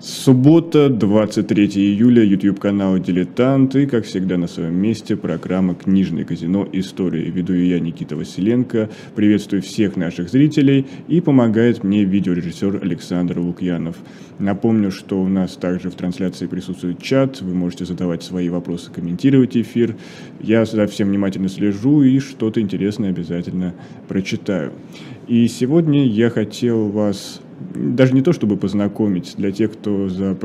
Суббота, 23 июля, YouTube-канал «Дилетант» и, как всегда, на своем месте программа «Книжное казино. Истории». Веду я, Никита Василенко. Приветствую всех наших зрителей и помогает мне видеорежиссер Александр Лукьянов. Напомню, что у нас также в трансляции присутствует чат, вы можете задавать свои вопросы, комментировать эфир. Я за всем внимательно слежу и что-то интересное обязательно прочитаю. И сегодня я хотел вас даже не то чтобы познакомить, для тех, кто за,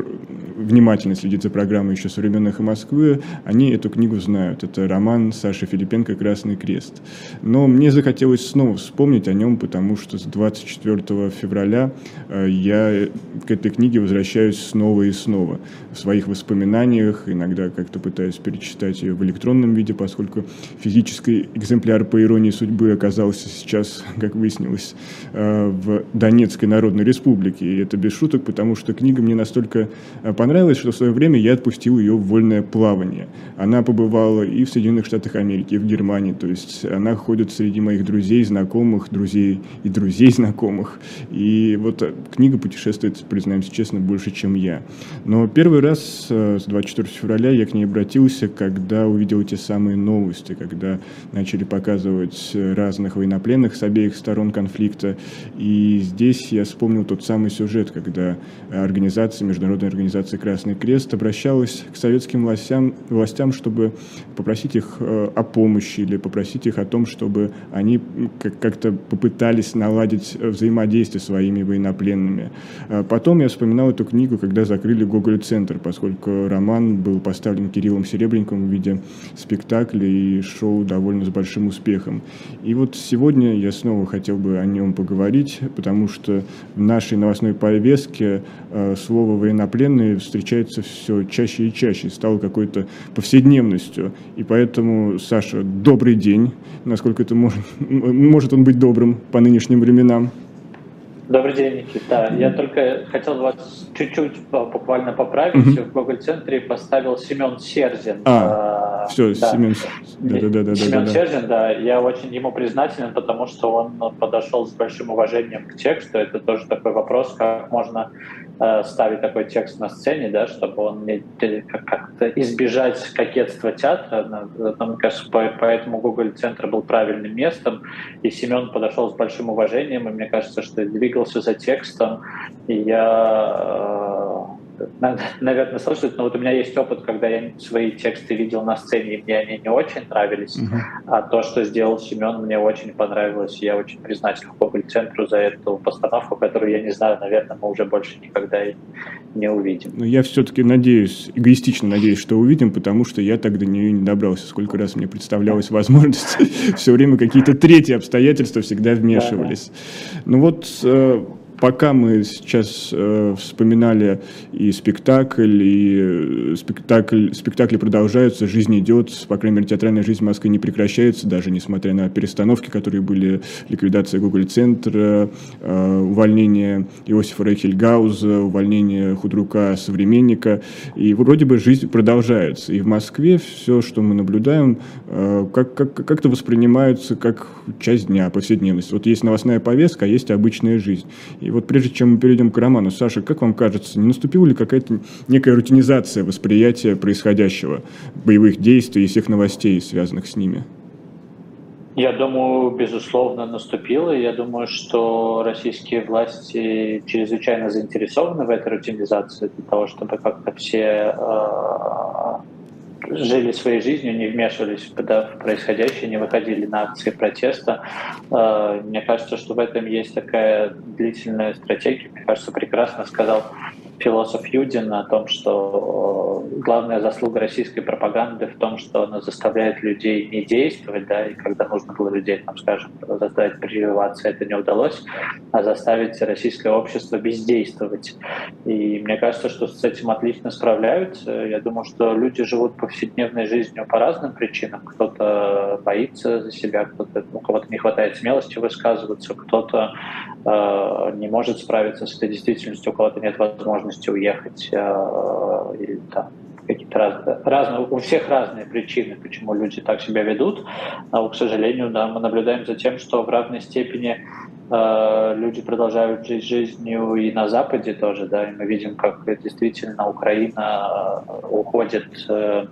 внимательно следит за программой еще со времен «Эхо Москвы», они эту книгу знают. Это роман Саши Филипенко «Красный крест». Но мне захотелось снова вспомнить о нем, потому что с 24 февраля э, я к этой книге возвращаюсь снова и снова. В своих воспоминаниях иногда как-то пытаюсь перечитать ее в электронном виде, поскольку физический экземпляр по иронии судьбы оказался сейчас, как выяснилось, э, в Донецкой народной Республике республики. И это без шуток, потому что книга мне настолько э, понравилась, что в свое время я отпустил ее в вольное плавание. Она побывала и в Соединенных Штатах Америки, и в Германии. То есть она ходит среди моих друзей, знакомых, друзей и друзей знакомых. И вот э, книга путешествует, признаемся честно, больше, чем я. Но первый раз э, с 24 февраля я к ней обратился, когда увидел эти самые новости, когда начали показывать разных военнопленных с обеих сторон конфликта. И здесь я вспомнил вспомнил тот самый сюжет, когда организация, Международная организация «Красный крест» обращалась к советским властям, властям чтобы попросить их э, о помощи или попросить их о том, чтобы они как-то попытались наладить взаимодействие с своими военнопленными. Потом я вспоминал эту книгу, когда закрыли Гоголь-центр, поскольку роман был поставлен Кириллом Серебренником в виде спектакля и шоу довольно с большим успехом. И вот сегодня я снова хотел бы о нем поговорить, потому что в нашей новостной повестке э, слово «военнопленные» встречается все чаще и чаще, стало какой-то повседневностью. И поэтому, Саша, добрый день, насколько это может, может он быть добрым по нынешним временам. Добрый день, Никита. Я только хотел вас чуть-чуть буквально поправить. Угу. В Google-центре поставил Семен Серзин. А, все, да. Семен, да, да, да, да, Семен да. Я очень ему признателен, потому что он подошел с большим уважением к тексту. Это тоже такой вопрос, как можно Э, ставить такой текст на сцене, да, чтобы он не, как-то избежать кокетства театра. Мне кажется, поэтому Google Центр был правильным местом, и Семен подошел с большим уважением, и мне кажется, что двигался за текстом, и я э, наверное, слышать, но вот у меня есть опыт, когда я свои тексты видел на сцене, и мне они не очень нравились, uh-huh. а то, что сделал Семен, мне очень понравилось, и я очень признателен Гоголь-центру за эту постановку, которую, я не знаю, наверное, мы уже больше никогда не увидим. Но я все-таки надеюсь, эгоистично надеюсь, что увидим, потому что я тогда до нее не добрался. Сколько раз мне представлялась возможность, все время какие-то третьи обстоятельства всегда вмешивались. Ну вот э, пока мы сейчас э, вспоминали и спектакль, и э, спектакль, спектакли продолжаются, жизнь идет, по крайней мере, театральная жизнь в Москве не прекращается, даже несмотря на перестановки, которые были, ликвидация Google-центра, э, увольнение Иосифа Рейхельгауза, увольнение худрука современника, и вроде бы жизнь продолжается. И в Москве все, что мы наблюдаем, э, как, как, как-то воспринимается как часть дня, повседневность. Вот есть новостная повестка, а есть обычная жизнь. И вот прежде чем мы перейдем к роману, Саша, как вам кажется, не наступила ли какая-то некая рутинизация восприятия происходящего, боевых действий и всех новостей, связанных с ними? Я думаю, безусловно, наступило. Я думаю, что российские власти чрезвычайно заинтересованы в этой рутинизации для того, чтобы как-то все э, жили своей жизнью, не вмешивались в происходящее, не выходили на акции протеста. Э, мне кажется, что в этом есть такая длительная стратегия. Мне кажется, прекрасно сказал философ Юдин о том, что э, главная заслуга российской пропаганды в том, что она заставляет людей не действовать, да, и когда нужно было людей, там, скажем, заставить прививаться, это не удалось, а заставить российское общество бездействовать. И мне кажется, что с этим отлично справляются. Я думаю, что люди живут повседневной жизнью по разным причинам. Кто-то боится за себя, кто-то, у кого-то не хватает смелости высказываться, кто-то э, не может справиться с этой действительностью, у кого-то нет возможности уехать э, или там какие-то разные, разные, у всех разные причины, почему люди так себя ведут, но, к сожалению, да, мы наблюдаем за тем, что в равной степени э, люди продолжают жить жизнью и на Западе тоже, да, и мы видим, как действительно Украина э, уходит э,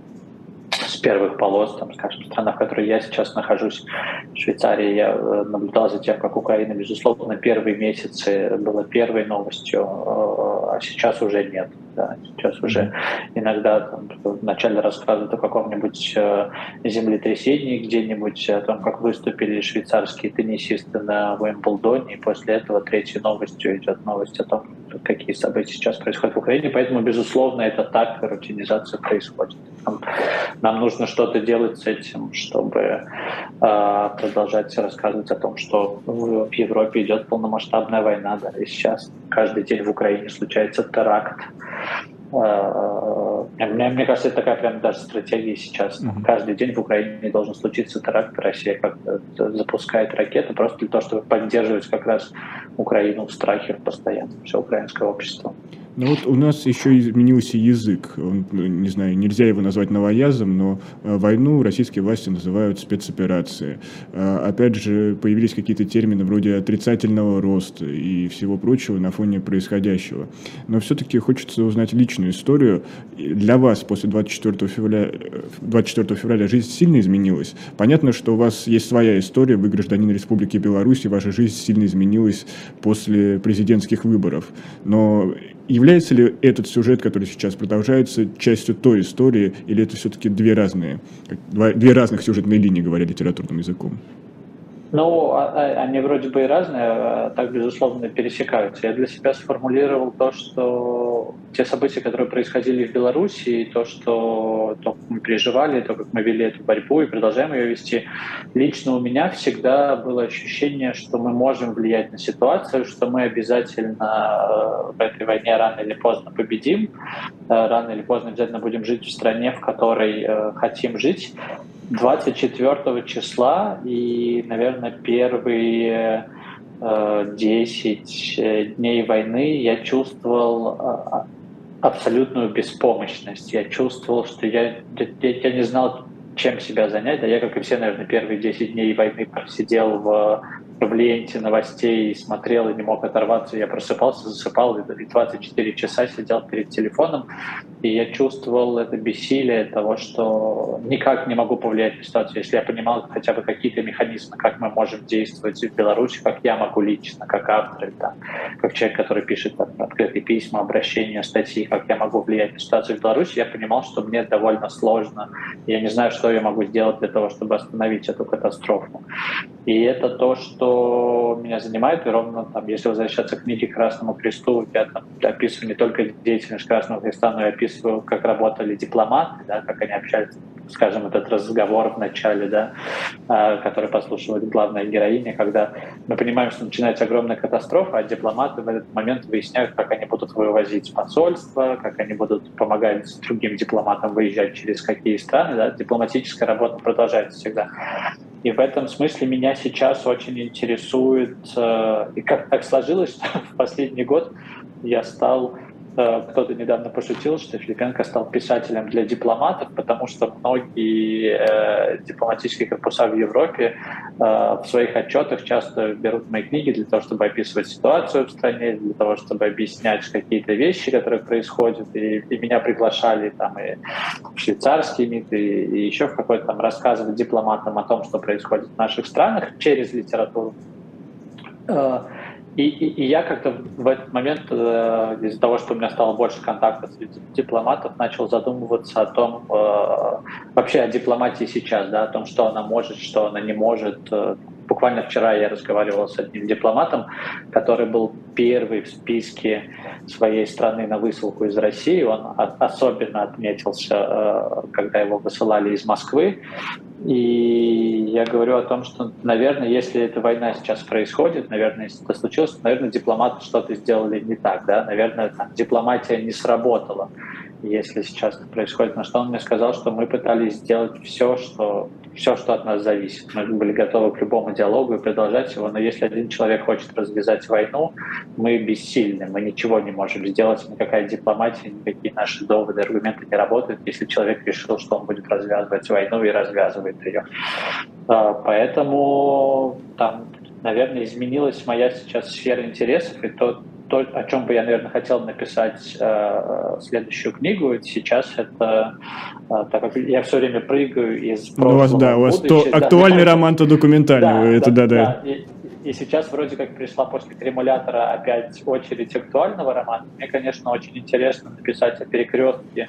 с первых полос, там, скажем, страна, в которой я сейчас нахожусь, в Швейцарии, я э, наблюдал за тем, как Украина, безусловно, первые месяцы была первой новостью, а сейчас уже нет. Да, сейчас уже иногда там, вначале рассказывают о каком-нибудь э, землетрясении где-нибудь, о том, как выступили швейцарские теннисисты на Уимблдоне, и после этого третьей новостью идет новость о том, какие события сейчас происходят в Украине. Поэтому, безусловно, это так, рутинизация происходит. Нам, нам нужно что-то делать с этим, чтобы э, продолжать рассказывать о том, что в Европе идет полномасштабная война, да, и сейчас каждый день в Украине случается теракт. Э, мне, мне кажется, это такая прям даже стратегия сейчас. Mm-hmm. Каждый день в Украине должен случиться теракт. Россия как запускает ракеты просто для того, чтобы поддерживать как раз Украину в страхе постоянно, все украинское общество. Ну вот у нас еще изменился язык. Он, не знаю, нельзя его назвать новоязом, но э, войну российские власти называют спецоперацией. А, опять же, появились какие-то термины вроде отрицательного роста и всего прочего на фоне происходящего. Но все-таки хочется узнать личную историю. Для вас после 24 февраля, 24 февраля жизнь сильно изменилась? Понятно, что у вас есть своя история, вы гражданин Республики Беларусь, и ваша жизнь сильно изменилась после президентских выборов. Но Является ли этот сюжет, который сейчас продолжается, частью той истории, или это все-таки две разные, две разных сюжетные линии, говоря литературным языком? Ну, а, а, они вроде бы и разные, а так, безусловно, пересекаются. Я для себя сформулировал то, что те события, которые происходили в Беларуси, и то, что то, как мы переживали, то, как мы вели эту борьбу и продолжаем ее вести, лично у меня всегда было ощущение, что мы можем влиять на ситуацию, что мы обязательно э, в этой войне рано или поздно победим, э, рано или поздно обязательно будем жить в стране, в которой э, хотим жить. 24 числа и, наверное, первые 10 э, дней войны я чувствовал э, абсолютную беспомощность. Я чувствовал, что я, я, я не знал, чем себя занять. Да я, как и все, наверное, первые 10 дней войны просидел в в ленте новостей смотрел и не мог оторваться. Я просыпался, засыпал и 24 часа сидел перед телефоном. И я чувствовал это бессилие того, что никак не могу повлиять на ситуацию. Если я понимал хотя бы какие-то механизмы, как мы можем действовать в Беларуси, как я могу лично, как автор, там, как человек, который пишет там, открытые письма, обращения, статьи, как я могу влиять на ситуацию в Беларуси, я понимал, что мне довольно сложно. Я не знаю, что я могу сделать для того, чтобы остановить эту катастрофу. И это то, что меня занимает, и ровно там, если возвращаться к книге «Красному кресту», я там описываю не только деятельность Красного Креста, но и описываю, как работали дипломаты, да, как они общались, скажем, этот разговор в начале, да, а, который послушивает главная героиня, когда мы понимаем, что начинается огромная катастрофа, а дипломаты в этот момент выясняют, как они будут вывозить посольство, как они будут помогать другим дипломатам выезжать через какие страны. Да. Дипломатическая работа продолжается всегда. И в этом смысле меня сейчас очень интересует, э, и как так сложилось, что в последний год я стал кто-то недавно пошутил, что Филипенко стал писателем для дипломатов, потому что многие э, дипломатические корпуса в Европе э, в своих отчетах часто берут мои книги для того, чтобы описывать ситуацию в стране, для того, чтобы объяснять какие-то вещи, которые происходят. И, и меня приглашали там и в швейцарский МИД, и, и еще в какой-то там рассказывать дипломатам о том, что происходит в наших странах через литературу. Э, и, и, и я как-то в этот момент, э, из-за того, что у меня стало больше контактов с дипломатов, начал задумываться о том, э, вообще о дипломатии сейчас, да, о том, что она может, что она не может. Э, буквально вчера я разговаривал с одним дипломатом, который был первый в списке своей страны на высылку из России. Он особенно отметился, э, когда его высылали из Москвы. И я говорю о том, что, наверное, если эта война сейчас происходит, наверное, если это случилось, наверное, дипломаты что-то сделали не так, да, наверное, там, дипломатия не сработала, если сейчас это происходит. На что он мне сказал, что мы пытались сделать все, что все, что от нас зависит. Мы были готовы к любому диалогу и продолжать его, но если один человек хочет развязать войну, мы бессильны, мы ничего не можем сделать, никакая дипломатия, никакие наши доводы, аргументы не работают, если человек решил, что он будет развязывать войну и развязывает ее. А, поэтому там, наверное, изменилась моя сейчас сфера интересов, и то, то, о чем бы я, наверное, хотел написать э, следующую книгу сейчас, это э, так как я все время прыгаю из прошлого ну, у вас, да, у вас то, да, актуальный да, роман, то документальный. Да, это, да, да. да. И, и сейчас вроде как пришла после «Кремулятора» опять очередь актуального романа. Мне, конечно, очень интересно написать о перекрестке,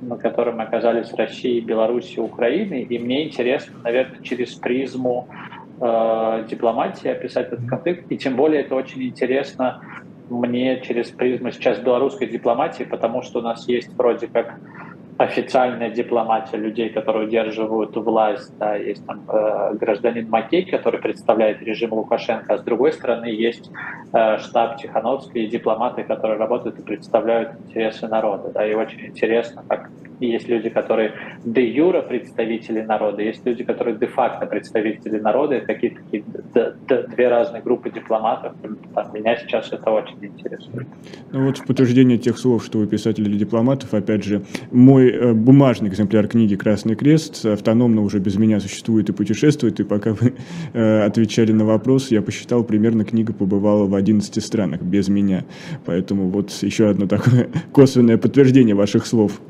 на котором оказались России, Беларуси, Украины. И мне интересно, наверное, через призму э, дипломатии описать этот конфликт. И тем более это очень интересно мне через призму сейчас белорусской дипломатии, потому что у нас есть вроде как официальная дипломатия людей, которые удерживают власть, да, есть там э, гражданин Макей, который представляет режим Лукашенко, а с другой стороны есть э, штаб Тихановской и дипломаты, которые работают и представляют интересы народа, да, и очень интересно, как есть люди, которые де юра представители народа, есть люди, которые де-факто представители народа, это какие-то такие две разные группы дипломатов. Там, меня сейчас это очень интересует. Ну вот в подтверждение тех слов, что вы писатель или дипломатов, опять же, мой э, бумажный экземпляр книги «Красный крест» автономно уже без меня существует и путешествует, и пока вы э, отвечали на вопрос, я посчитал, примерно книга побывала в 11 странах без меня. Поэтому вот еще одно такое косвенное подтверждение ваших слов.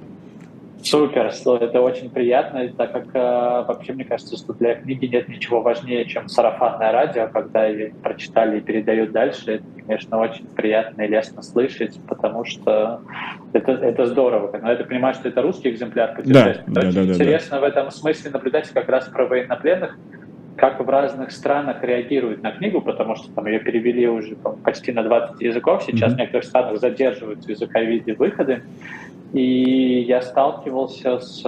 Супер, это очень приятно, так как э, вообще мне кажется, что для книги нет ничего важнее, чем сарафанное радио, когда ее прочитали и передают дальше. Это, конечно, очень приятно и лестно слышать, потому что это, это здорово. Но я понимаю, что это русский экземпляр путешествия. Да, очень да, интересно да. в этом смысле наблюдать как раз про военнопленных, как в разных странах реагируют на книгу, потому что там ее перевели уже почти на 20 языков. Сейчас mm-hmm. в некоторых странах задерживают в языковеде выходы. И я сталкивался с,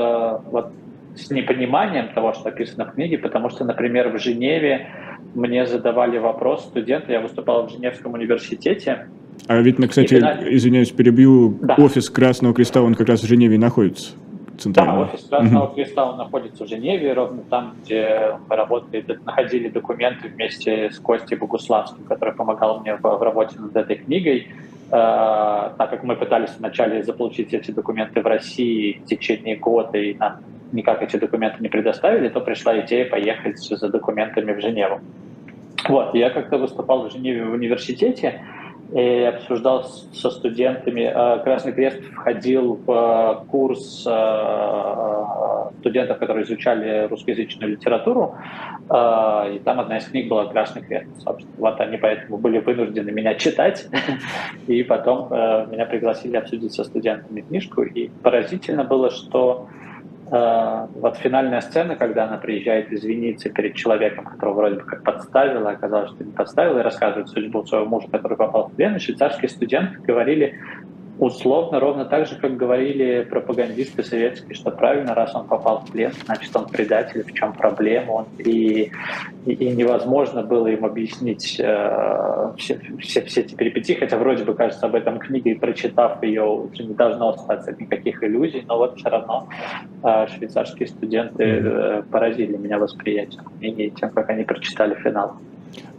вот, с непониманием того, что написано в книге, потому что, например, в Женеве мне задавали вопрос студенты, я выступал в Женевском университете. А ведь, кстати, и, извиняюсь, перебью, да. офис Красного Креста, он как раз в Женеве находится. Центрально. Да, офис Красного угу. Креста он находится в Женеве, ровно там, где мы работали, находили документы вместе с Костей Богуславским, который помогал мне в, в работе над этой книгой. Э, так как мы пытались вначале заполучить эти документы в России в течение года, и нам никак эти документы не предоставили, то пришла идея поехать за документами в Женеву. Вот, я как-то выступал в Женеве в университете, и обсуждал со студентами. Э, Красный Крест входил в э, курс э, студентов, которые изучали русскоязычную литературу, и там одна из книг была «Красный Крест». Собственно, вот они поэтому были вынуждены меня читать, и потом меня пригласили обсудить со студентами книжку. И поразительно было, что э, вот финальная сцена, когда она приезжает извиниться перед человеком, которого вроде бы как подставила, оказалось, что не подставила, и рассказывает судьбу своего мужа, который попал в плен, и швейцарские студенты говорили, условно ровно так же, как говорили пропагандисты советские, что правильно, раз он попал в плен, значит он предатель, в чем проблема, он, и, и, и невозможно было им объяснить э, все, все, все эти перипетии, хотя вроде бы кажется об этом книге, и прочитав ее, уже не должно остаться никаких иллюзий, но вот все равно э, швейцарские студенты э, поразили меня восприятием книги тем, как они прочитали финал.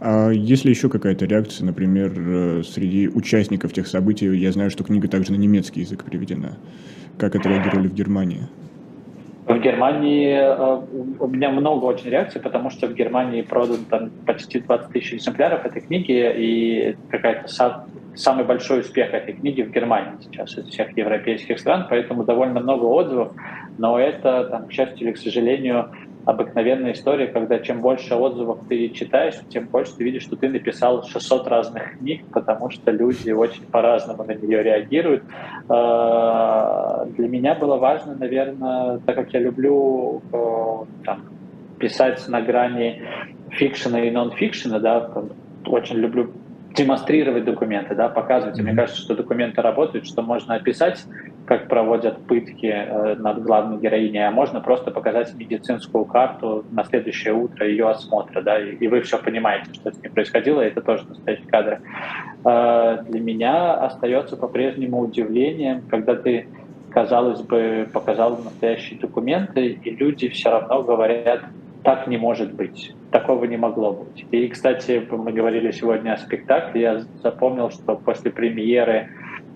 А есть ли еще какая-то реакция, например, э, среди участников тех событий? Я знаю, что книга также на немецкий язык переведена. Как это реагировали в Германии? В Германии э, у меня много очень реакций, потому что в Германии продан там почти 20 тысяч экземпляров этой книги, и какая-то самый большой успех этой книги в Германии сейчас из всех европейских стран, поэтому довольно много отзывов, но это, там, к счастью или к сожалению, обыкновенная история, когда чем больше отзывов ты читаешь, тем больше ты видишь, что ты написал 600 разных книг, потому что люди очень по-разному на нее реагируют. А, для меня было важно, наверное, так как я люблю э, там, писать на грани фикшена и нон-фикшена, да, очень люблю демонстрировать документы, да, показывать. И мне кажется, что документы работают, что можно описать, как проводят пытки э, над главной героиней, а можно просто показать медицинскую карту на следующее утро ее осмотра, да, и, и вы все понимаете, что с ней происходило, и это тоже настоящие кадры. Э, для меня остается по-прежнему удивлением, когда ты казалось бы, показал настоящие документы, и люди все равно говорят, так не может быть, такого не могло быть. И, кстати, мы говорили сегодня о спектакле, я запомнил, что после премьеры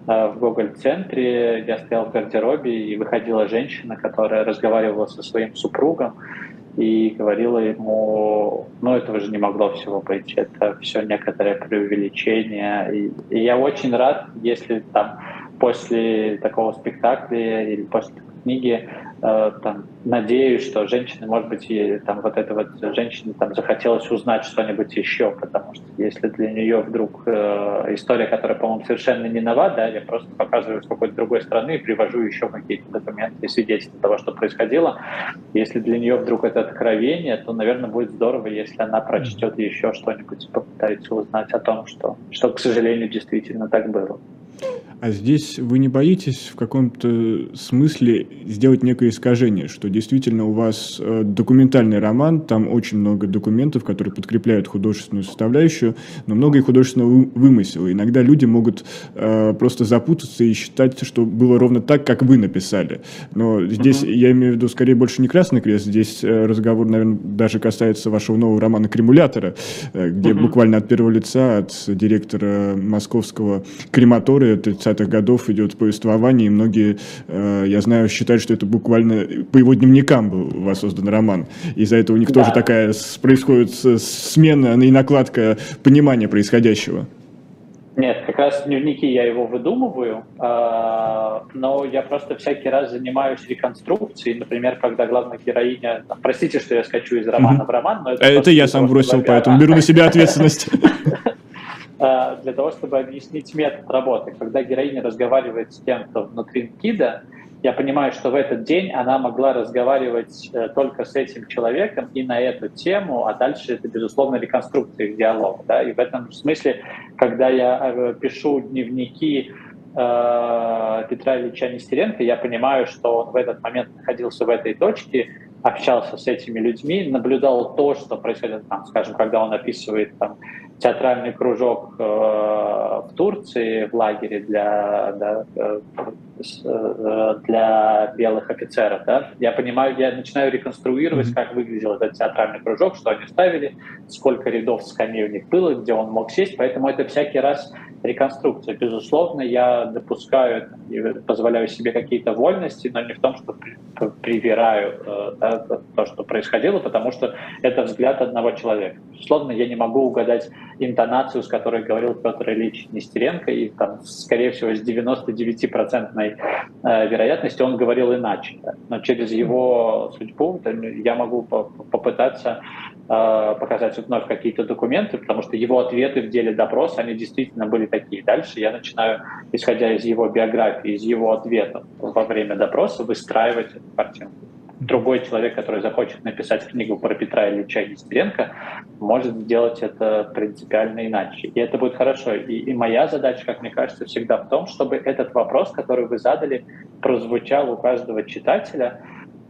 э, в Гоголь-центре я стоял в гардеробе, и выходила женщина, которая разговаривала со своим супругом, и говорила ему, ну этого же не могло всего быть, это все некоторое преувеличение. И, и я очень рад, если там после такого спектакля или после книги там, надеюсь, что женщины, может быть, и там вот этой вот женщине там захотелось узнать что-нибудь еще, потому что если для нее вдруг э, история, которая, по-моему, совершенно не нова, да, я просто показываю с какой-то другой страны и привожу еще какие-то документы и свидетельства того, что происходило. Если для нее вдруг это откровение, то, наверное, будет здорово, если она прочтет еще что-нибудь и попытается узнать о том, что, что, к сожалению, действительно так было. А здесь вы не боитесь в каком-то смысле сделать некое искажение, что действительно у вас э, документальный роман, там очень много документов, которые подкрепляют художественную составляющую, но много и художественного вымысела. Иногда люди могут э, просто запутаться и считать, что было ровно так, как вы написали. Но здесь uh-huh. я имею в виду скорее больше не «Красный крест», здесь э, разговор, наверное, даже касается вашего нового романа «Кремулятора», э, где uh-huh. буквально от первого лица, от директора московского крематория 30-х годов идет повествование, и многие, э, я знаю, считают, что это буквально по его дневникам был воссоздан роман. Из-за этого у них да. тоже такая происходит смена и накладка понимания происходящего. Нет, как раз дневники я его выдумываю, э, но я просто всякий раз занимаюсь реконструкцией. Например, когда главная героиня... Простите, что я скачу из романа mm-hmm. в роман, но это... Это я сам бросил, поэтому беру на себя ответственность. Э, для того, чтобы объяснить метод работы. Когда героиня разговаривает с тем, кто внутри КИДа, я понимаю, что в этот день она могла разговаривать э, только с этим человеком и на эту тему, а дальше это, безусловно, реконструкция их диалога. Да? И в этом смысле, когда я э, пишу дневники Петра Ильича Нестеренко, я понимаю, что он в этот момент находился в этой точке, общался с этими людьми, наблюдал то, что происходит там, скажем, когда он описывает там, театральный кружок э, в Турции в лагере для, да, э, для белых офицеров. Да? Я понимаю, я начинаю реконструировать, mm-hmm. как выглядел этот театральный кружок, что они ставили, сколько рядов скамей у них было, где он мог сесть, поэтому это всякий раз реконструкция. Безусловно, я допускаю и позволяю себе какие-то вольности, но не в том, что привираю да, то, что происходило, потому что это взгляд одного человека. Безусловно, я не могу угадать интонацию, с которой говорил Петр Ильич Нестеренко, и там, скорее всего, с 99-процентной э, вероятностью он говорил иначе. Да. Но через его судьбу я могу попытаться э, показать вновь какие-то документы, потому что его ответы в деле допроса, они действительно были такие. Дальше я начинаю, исходя из его биографии, из его ответов во время допроса, выстраивать эту картинку другой человек, который захочет написать книгу про Петра Ильича Нестеренко, может сделать это принципиально иначе. И это будет хорошо. И, и моя задача, как мне кажется, всегда в том, чтобы этот вопрос, который вы задали, прозвучал у каждого читателя,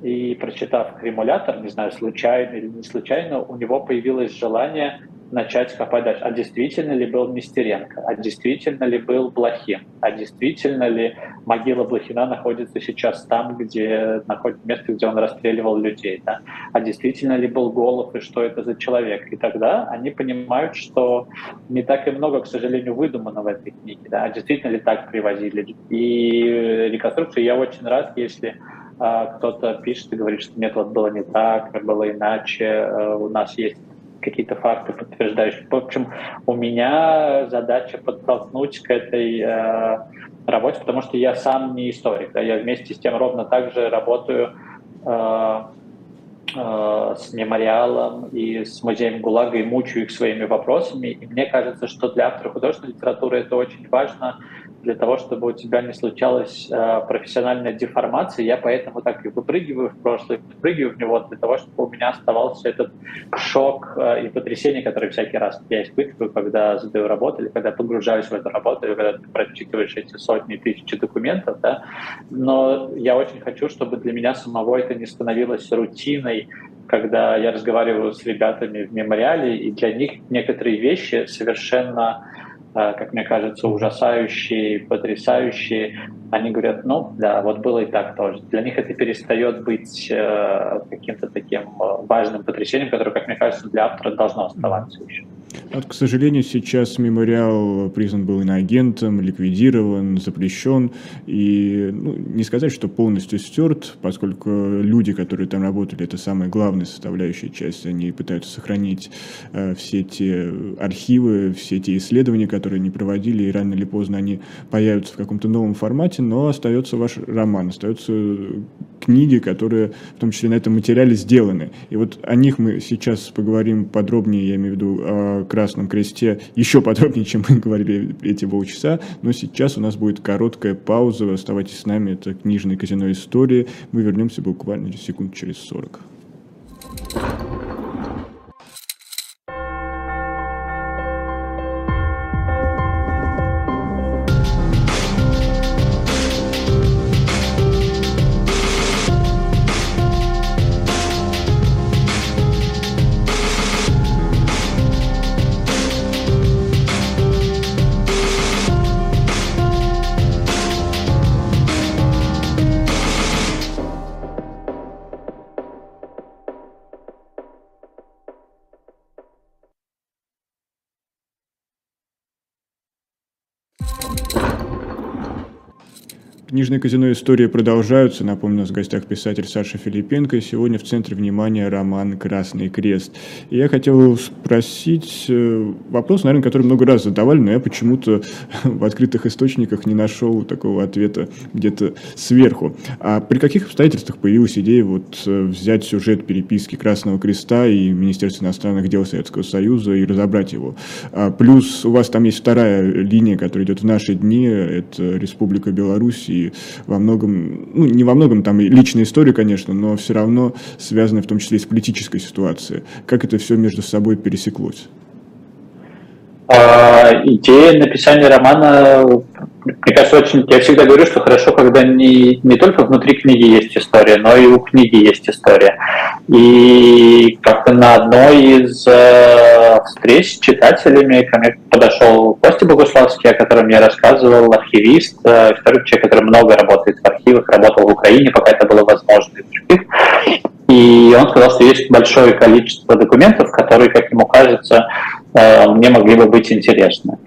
и прочитав «Кремулятор», не знаю, случайно или не случайно, у него появилось желание начать копать дальше. А действительно ли был Нестеренко? А действительно ли был Блохин? А действительно ли могила Блохина находится сейчас там, где находится место, где он расстреливал людей? Да? А действительно ли был Голов и что это за человек? И тогда они понимают, что не так и много, к сожалению, выдумано в этой книге. Да? А действительно ли так привозили? И реконструкцию я очень рад, если а, кто-то пишет и говорит, что нет, вот было не так, было иначе, э, у нас есть какие-то факты подтверждающие. В общем, у меня задача подтолкнуть к этой э, работе, потому что я сам не историк. Да, я вместе с тем ровно так же работаю э, э, с мемориалом и с музеем ГУЛАГа и мучаю их своими вопросами. И мне кажется, что для автора художественной литературы это очень важно для того, чтобы у тебя не случалась э, профессиональная деформация. Я поэтому так и выпрыгиваю в прошлое, выпрыгиваю в него для того, чтобы у меня оставался этот шок э, и потрясение, который всякий раз я испытываю, когда задаю работу или когда погружаюсь в эту работу, или когда ты прочитываешь эти сотни тысячи документов. Да? Но я очень хочу, чтобы для меня самого это не становилось рутиной, когда я разговариваю с ребятами в мемориале, и для них некоторые вещи совершенно как мне кажется, ужасающие, потрясающие, они говорят, ну да, вот было и так тоже. Для них это перестает быть каким-то таким важным потрясением, которое, как мне кажется, для автора должно оставаться еще. Вот, к сожалению, сейчас мемориал признан был иноагентом, ликвидирован, запрещен. И ну, не сказать, что полностью стерт, поскольку люди, которые там работали, это самая главная составляющая часть. Они пытаются сохранить э, все те архивы, все те исследования, которые они проводили, и рано или поздно они появятся в каком-то новом формате, но остается ваш роман, остаются книги, которые в том числе на этом материале сделаны. И вот о них мы сейчас поговорим подробнее, я имею в виду о Красном Кресте, еще подробнее, чем мы говорили эти полчаса, но сейчас у нас будет короткая пауза, оставайтесь с нами, это книжное казино истории, мы вернемся буквально секунд через 40. Книжные казино истории продолжаются. Напомню, у нас в гостях писатель Саша Филипенко. И сегодня в центре внимания роман «Красный крест». И я хотел спросить э, вопрос, наверное, который много раз задавали, но я почему-то в открытых источниках не нашел такого ответа где-то сверху. А при каких обстоятельствах появилась идея вот э, взять сюжет переписки Красного Креста и Министерства иностранных дел Советского Союза и разобрать его? А плюс у вас там есть вторая линия, которая идет в наши дни, это Республика Беларусь во многом, ну, не во многом там личная история, конечно, но все равно связанная в том числе и с политической ситуацией. Как это все между собой пересеклось? А, идея написания романа, мне кажется, очень... Я всегда говорю, что хорошо, когда не, не только внутри книги есть история, но и у книги есть история. И как-то на одной из э, встреч с читателями ко мне подошел Костя Богуславский, о котором я рассказывал, архивист, э, историк, человек, который много работает в архивах, работал в Украине, пока это было возможно, и. И он сказал, что есть большое количество документов, которые, как ему кажется, мне могли бы быть интересны.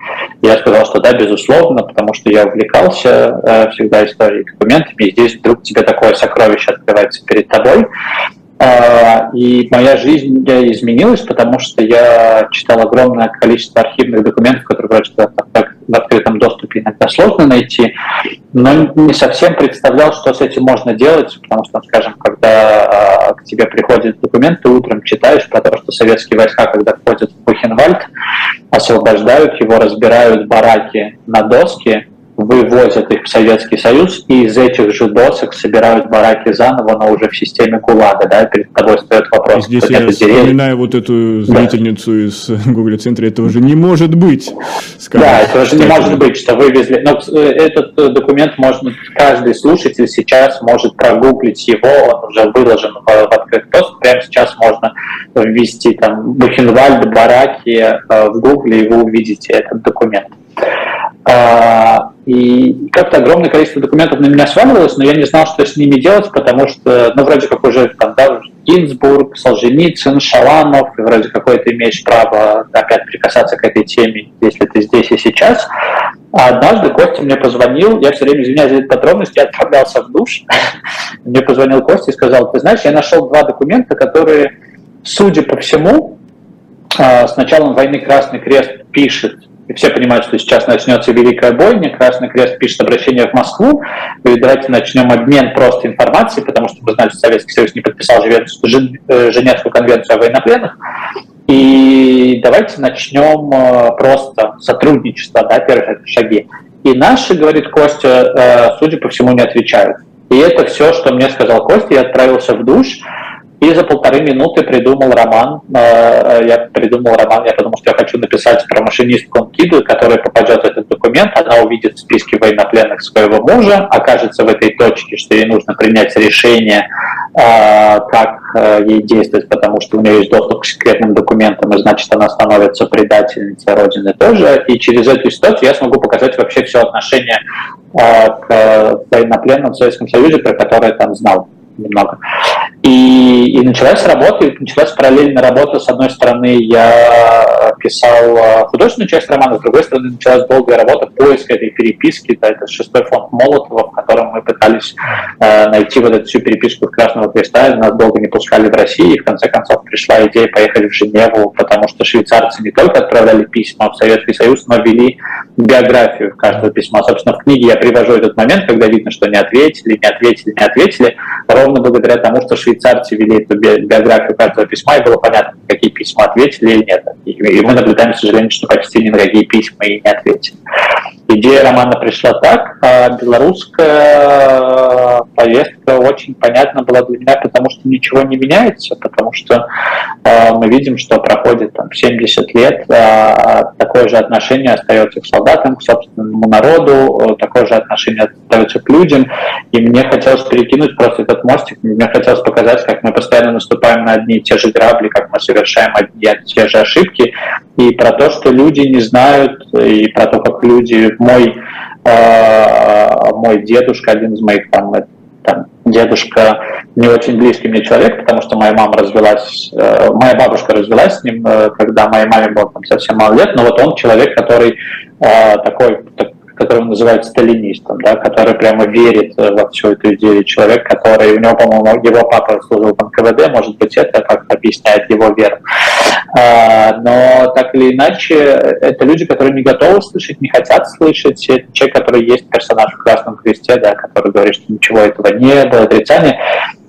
Я сказал, что да, безусловно, потому что я увлекался э, всегда историей документами, и здесь вдруг тебе такое сокровище открывается перед тобой. Э, и моя жизнь изменилась, потому что я читал огромное количество архивных документов, которые вроде как в открытом доступе иногда сложно найти, но не совсем представлял, что с этим можно делать, потому что, скажем, когда а, к тебе приходит документ, ты утром читаешь про то, что советские войска, когда входят в Бухенвальд, освобождают его, разбирают бараки на доски, вывозят их в Советский Союз, и из этих же досок собирают бараки заново, но уже в системе ГУЛАГа, да, перед тобой стоит вопрос. Здесь я вспоминаю вот эту зрительницу да. из Google центра, этого же не может быть. Скажем, да, этого же не может быть, что вывезли. Но э, этот э, документ можно, каждый слушатель сейчас может прогуглить его, он уже выложен в, в открытый доступ, прямо сейчас можно ввести там Бухенвальд, бараки э, в Гугле, и вы увидите этот документ. И как-то огромное количество документов на меня сваливалось, но я не знал, что с ними делать, потому что, ну, вроде как уже там, да, Гинзбург, Солженицын, Шаламов, и вроде какое ты имеешь право опять прикасаться к этой теме, если ты здесь и сейчас. А однажды Костя мне позвонил, я все время извиняюсь за эту подробность, я отправлялся в душ, мне позвонил Костя и сказал, ты знаешь, я нашел два документа, которые, судя по всему, а, с началом войны Красный Крест пишет и все понимают, что сейчас начнется Великая бойня, Красный Крест пишет обращение в Москву, говорит, давайте начнем обмен просто информацией, потому что мы знали, что Советский Союз не подписал э, Женевскую конвенцию о военнопленных, и давайте начнем э, просто сотрудничество, да, первые шаги. И наши, говорит Костя, э, судя по всему, не отвечают. И это все, что мне сказал Костя, я отправился в душ, И за полторы минуты придумал роман. Э, я придумал роман, я подумал, что я хочу написать про машинистку Анкиду, которая попадет в этот документ, она увидит списки военнопленных своего мужа, окажется в этой точке, что ей нужно принять решение, э, как э, ей действовать, потому что у нее есть доступ к секретным документам, и значит, она становится предательницей Родины тоже. И через эту ситуацию я смогу показать вообще все отношение к военнопленным в Советском Союзе, про которые я там знал немного. И, и началась работа, и началась параллельная работа. С одной стороны, я писал э, художественную часть романа, с другой стороны, началась долгая работа поиска этой переписки. Да, это шестой фонд Молотова, в котором мы пытались э, найти вот эту всю переписку Красного Креста. Нас долго не пускали в Россию, и в конце концов пришла идея поехать в Женеву, потому что швейцарцы не только отправляли письма в Советский Союз, но вели биографию каждого письма. Собственно, в книге я привожу этот момент, когда видно, что не ответили, не ответили, не ответили, ровно благодаря тому, что швейцарцы вели эту биографию каждого письма, и было понятно, какие письма ответили или нет. И мы наблюдаем, к сожалению, что почти ни на какие письма и не ответили. Идея романа пришла так, а белорусская повестка очень понятна была для меня, потому что ничего не меняется, потому что э, мы видим, что проходит там 70 лет, а такое же отношение остается к солдатам, к собственному народу, такое же отношение остается к людям, и мне хотелось перекинуть просто этот мостик, мне хотелось показать, как мы постоянно наступаем на одни и те же грабли, как мы совершаем одни и те же ошибки, и про то, что люди не знают, и про то, как люди мой, э, мой дедушка, один из моих там, там, дедушка не очень близкий мне человек, потому что моя мама развелась, э, моя бабушка развелась с ним, э, когда моей маме было там совсем мало лет, но вот он человек, который э, такой, так, которого называют сталинистом, да, который прямо верит э, во всю эту идею. Человек, который, у него, по-моему, его папа служил в НКВД, может быть, это как-то объясняет его веру. А, но так или иначе, это люди, которые не готовы слышать, не хотят слышать. Это человек, который есть персонаж в Красном Кресте, да, который говорит, что ничего этого не было, отрицание.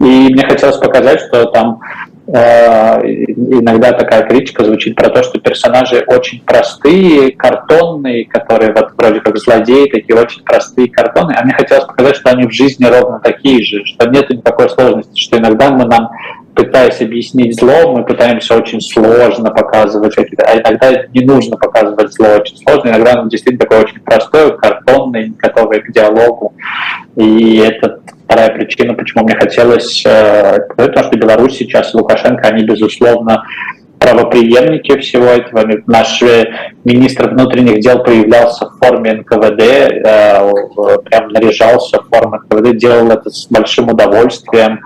И мне хотелось показать, что там Э, иногда такая критика звучит про то, что персонажи очень простые, картонные, которые вот вроде как злодеи, такие очень простые картоны. А мне хотелось показать, что они в жизни ровно такие же, что нет никакой сложности, что иногда мы нам пытаясь объяснить зло, мы пытаемся очень сложно показывать какие-то, а иногда не нужно показывать зло очень сложно, иногда оно действительно такое очень простое, картонное, готовое к диалогу. И это вторая причина, почему мне хотелось, э, потому что Беларусь сейчас, Лукашенко, они, безусловно, правоприемники всего этого. Наш э, министр внутренних дел появлялся в форме НКВД, э, прям наряжался в форме НКВД, делал это с большим удовольствием.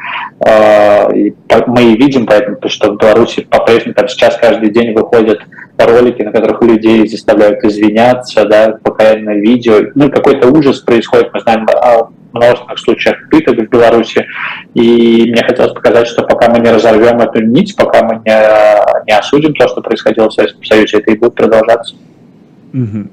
Э, и мы и видим поэтому, что в Беларуси по-прежнему там сейчас каждый день выходят ролики, на которых людей заставляют извиняться, да, покаянное видео. Ну, какой-то ужас происходит. Мы знаем множественных случаях пыток в Беларуси. И мне хотелось показать, что пока мы не разорвем эту нить, пока мы не, не осудим то, что происходило в Советском Союзе, это и будет продолжаться. Угу.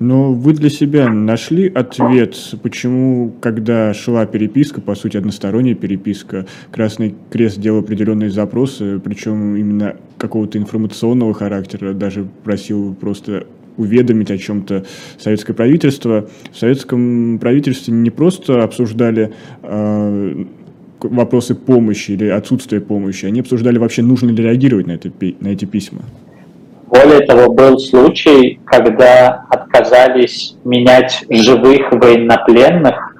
Но вы для себя нашли ответ, почему, когда шла переписка, по сути, односторонняя переписка, Красный Крест делал определенные запросы, причем именно какого-то информационного характера, даже просил просто уведомить о чем-то советское правительство. В советском правительстве не просто обсуждали э, вопросы помощи или отсутствие помощи, они обсуждали вообще, нужно ли реагировать на, это, на эти письма. Более того, был случай, когда отказались менять живых военнопленных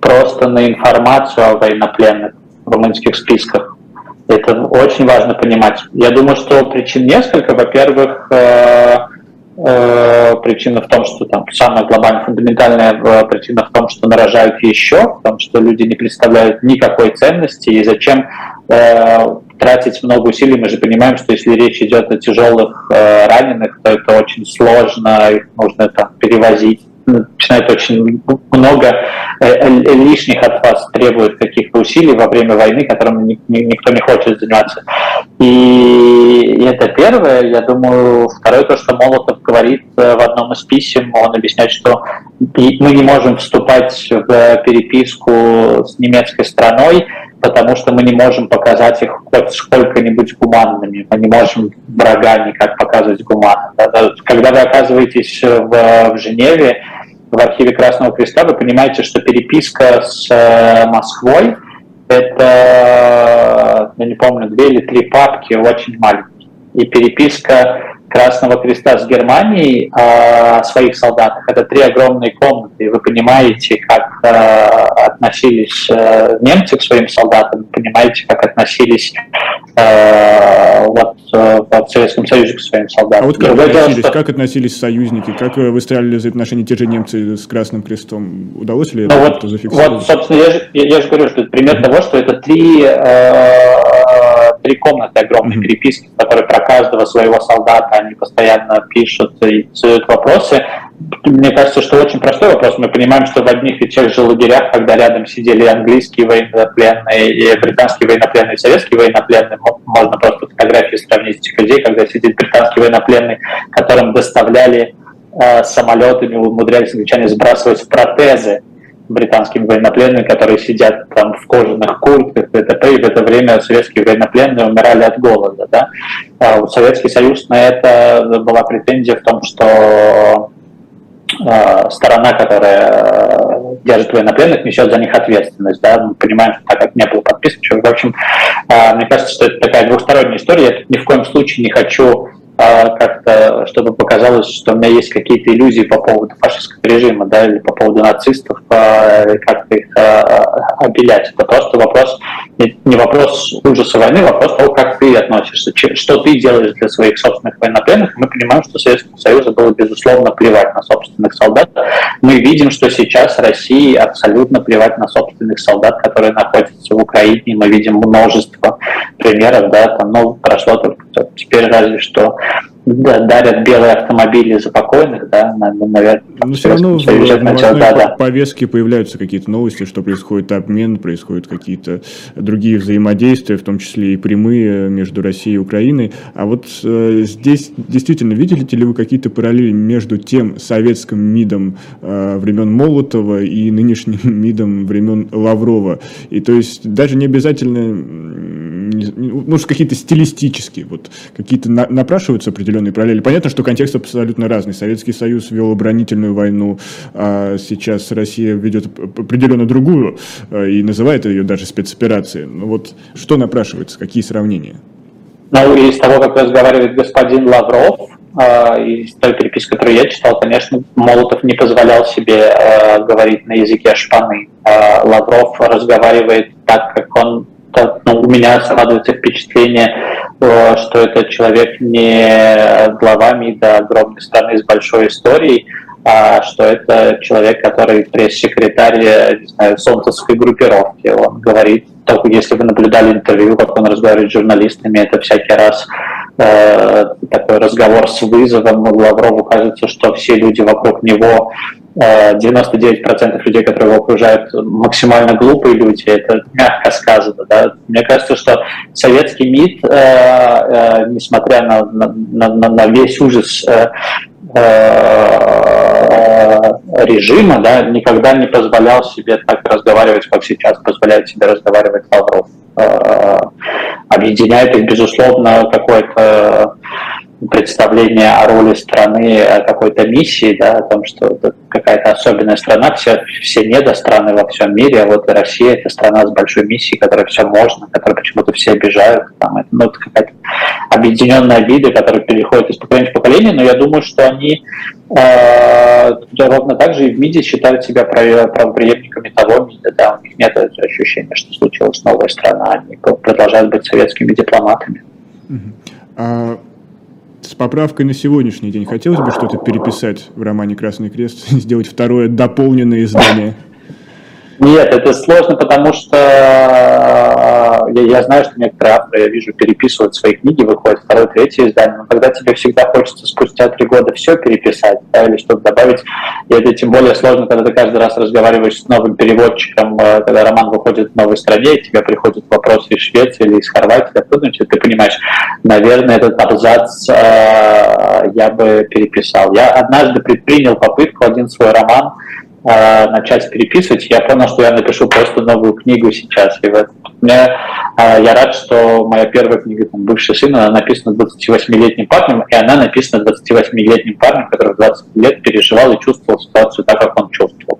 просто на информацию о военнопленных в румынских списках. Это очень важно понимать. Я думаю, что причин несколько. Во-первых, э, причина в том, что там самая глобальная, фундаментальная э, причина в том, что нарожают еще, в том, что люди не представляют никакой ценности, и зачем э, тратить много усилий. Мы же понимаем, что если речь идет о тяжелых э, раненых, то это очень сложно, их нужно там перевозить начинает очень много э, э, лишних от вас требует каких-то усилий во время войны, которым никто не хочет заниматься. И это первое. Я думаю, второе, то, что Молотов говорит э, в одном из писем, он объясняет, что мы не можем вступать в переписку с немецкой страной, потому что мы не можем показать их хоть сколько-нибудь гуманными, мы не можем врага никак показывать гуманно. Когда вы оказываетесь в, в Женеве, в архиве Красного Креста, вы понимаете, что переписка с э, Москвой – это я не помню, две или три папки очень маленькие. И переписка Красного Креста с Германией о а, своих солдатах. Это три огромные комнаты. Вы понимаете, как э, относились э, немцы к своим солдатам, понимаете, как относились э, вот, э, в Советском Союзе к своим солдатам. А вот как относились, дело, что... как относились союзники, как выстраивали взаимоотношения те же немцы с Красным Крестом? Удалось ли ну, это вот, зафиксировать? Вот, собственно, я же, я, я же говорю, что это пример mm-hmm. того, что это три, э, три комнаты огромной mm-hmm. переписки, которые про каждого своего солдата они постоянно пишут и задают вопросы. Мне кажется, что очень простой вопрос. Мы понимаем, что в одних и тех же лагерях, когда рядом сидели английские военнопленные, и британские военнопленные, и советские военнопленные, можно просто фотографии сравнить этих людей, когда сидит британский военнопленный, которым доставляли э, самолетами, умудрялись англичане сбрасывать в протезы британскими военнопленными, которые сидят там в кожаных куртках, и т.п. И в это время советские военнопленные умирали от голода. Да? А Советский Союз на это была претензия в том, что а, сторона, которая держит военнопленных, несет за них ответственность. Да? Мы понимаем, что так как не было подписано. В общем, а, мне кажется, что это такая двухсторонняя история. Я ни в коем случае не хочу как-то, чтобы показалось, что у меня есть какие-то иллюзии по поводу фашистского режима, да, или по поводу нацистов, как-то их а, обелять. Это просто вопрос, не вопрос ужаса войны, а вопрос того, как ты относишься, что ты делаешь для своих собственных военнопленных. Мы понимаем, что Советскому Союзу было, безусловно, плевать на собственных солдат. Мы видим, что сейчас России абсолютно плевать на собственных солдат, которые находятся в Украине. Мы видим множество примеров, да, там, ну, прошло только теперь разве что да, дарят белые автомобили за покойных, да, наверное. Но ну, все равно в начал, да, да. повестке появляются какие-то новости, что происходит обмен, происходят какие-то другие взаимодействия, в том числе и прямые между Россией и Украиной. А вот э, здесь действительно видите ли вы какие-то параллели между тем советским МИДом э, времен Молотова и нынешним МИДом времен Лаврова? И то есть даже не обязательно может, какие-то стилистические, вот, какие-то на, напрашиваются определенные параллели. Понятно, что контекст абсолютно разный. Советский Союз вел оборонительную войну, а сейчас Россия ведет определенно другую а, и называет ее даже спецоперацией. Ну вот, что напрашивается, какие сравнения? Ну, из того, как разговаривает господин Лавров, э, из той переписки, которую я читал, конечно, Молотов не позволял себе э, говорить на языке шпаны. Э, Лавров разговаривает так, как он ну, у меня складывается впечатление, э, что этот человек не глава МИДа огромной страны с большой историей, а что это человек, который пресс-секретарь, не знаю, солнцевской группировки. Он говорит, только если вы наблюдали интервью, как он разговаривает с журналистами, это всякий раз э, такой разговор с вызовом. Лаврову кажется, что все люди вокруг него 99% людей, которые его окружают, максимально глупые люди, это мягко сказано. Да? Мне кажется, что советский МИД, э, э, несмотря на, на, на, на весь ужас э, э, режима, да, никогда не позволял себе так разговаривать, как сейчас позволяет себе разговаривать Лавров. Э, объединяет их, безусловно, какой-то представление о роли страны, о какой-то миссии, да, о том, что какая-то особенная страна, все, все недостраны во всем мире, а вот Россия это страна с большой миссией, которой все можно, которой почему-то все обижают, там, это, ну, это какая-то объединенная обида, которая переходит из поколения в поколение, но я думаю, что они э, ровно так же и в МИДе считают себя правоприемниками того МИДа, да, у них нет ощущения, что случилась новая страна, они продолжают быть советскими дипломатами. Uh-huh с поправкой на сегодняшний день хотелось бы что-то переписать в романе «Красный крест», сделать второе дополненное издание? Нет, это сложно, потому что я, я знаю, что некоторые авторы, я вижу, переписывают свои книги, выходят второе, третье издание, но когда тебе всегда хочется спустя три года все переписать, да, или что-то добавить, и это тем более сложно, когда ты каждый раз разговариваешь с новым переводчиком, э, когда роман выходит в новой стране, и тебе приходит вопрос из Швеции или из Хорватии, откуда ты понимаешь, наверное, этот абзац э, я бы переписал. Я однажды предпринял попытку один свой роман э, начать переписывать, я понял, что я напишу просто новую книгу сейчас, и в этом Мне, я рад, что моя первая книга там, «Бывший сын», она написана 28-летним парнем, и она написана 28-летним парнем, который в 20 лет переживал и чувствовал ситуацию так, как он чувствовал.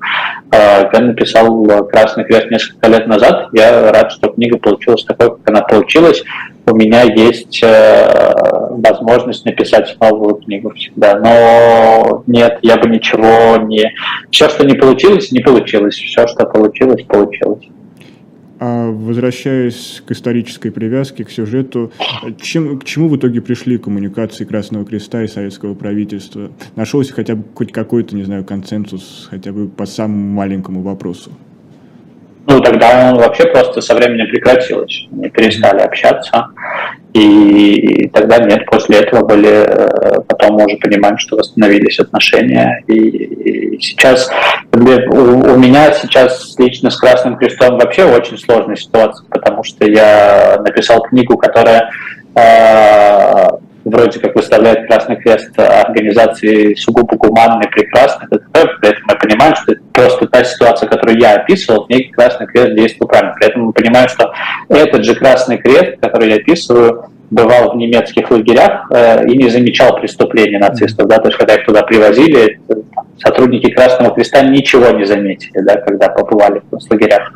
Я написал «Красный крест» несколько лет назад. Я рад, что книга получилась такой, как она получилась. У меня есть возможность написать новую книгу всегда. Но нет, я бы ничего не... Все, что не получилось, не получилось. Все, что получилось, получилось. А возвращаясь к исторической привязке, к сюжету, чем, к чему в итоге пришли коммуникации Красного Креста и советского правительства? Нашелся хотя бы хоть какой-то, не знаю, консенсус, хотя бы по самому маленькому вопросу? Ну, тогда вообще просто со временем прекратилось. Мы перестали общаться. И тогда нет, после этого были, э, потом мы уже понимаем, что восстановились отношения. И, и сейчас, у, у меня сейчас лично с Красным Крестом вообще очень сложная ситуация, потому что я написал книгу, которая э, вроде как выставляет Красный Крест организации сугубо гуманной, прекрасной, при этом мы понимаем, что это просто та ситуация, которую я описывал, в ней Красный Крест действует правильно. При этом мы понимаем, что этот же Красный Крест, который я описываю, бывал в немецких лагерях э, и не замечал преступлений нацистов, да, то есть когда их туда привозили, сотрудники Красного Креста ничего не заметили, да, когда побывали в лагерях.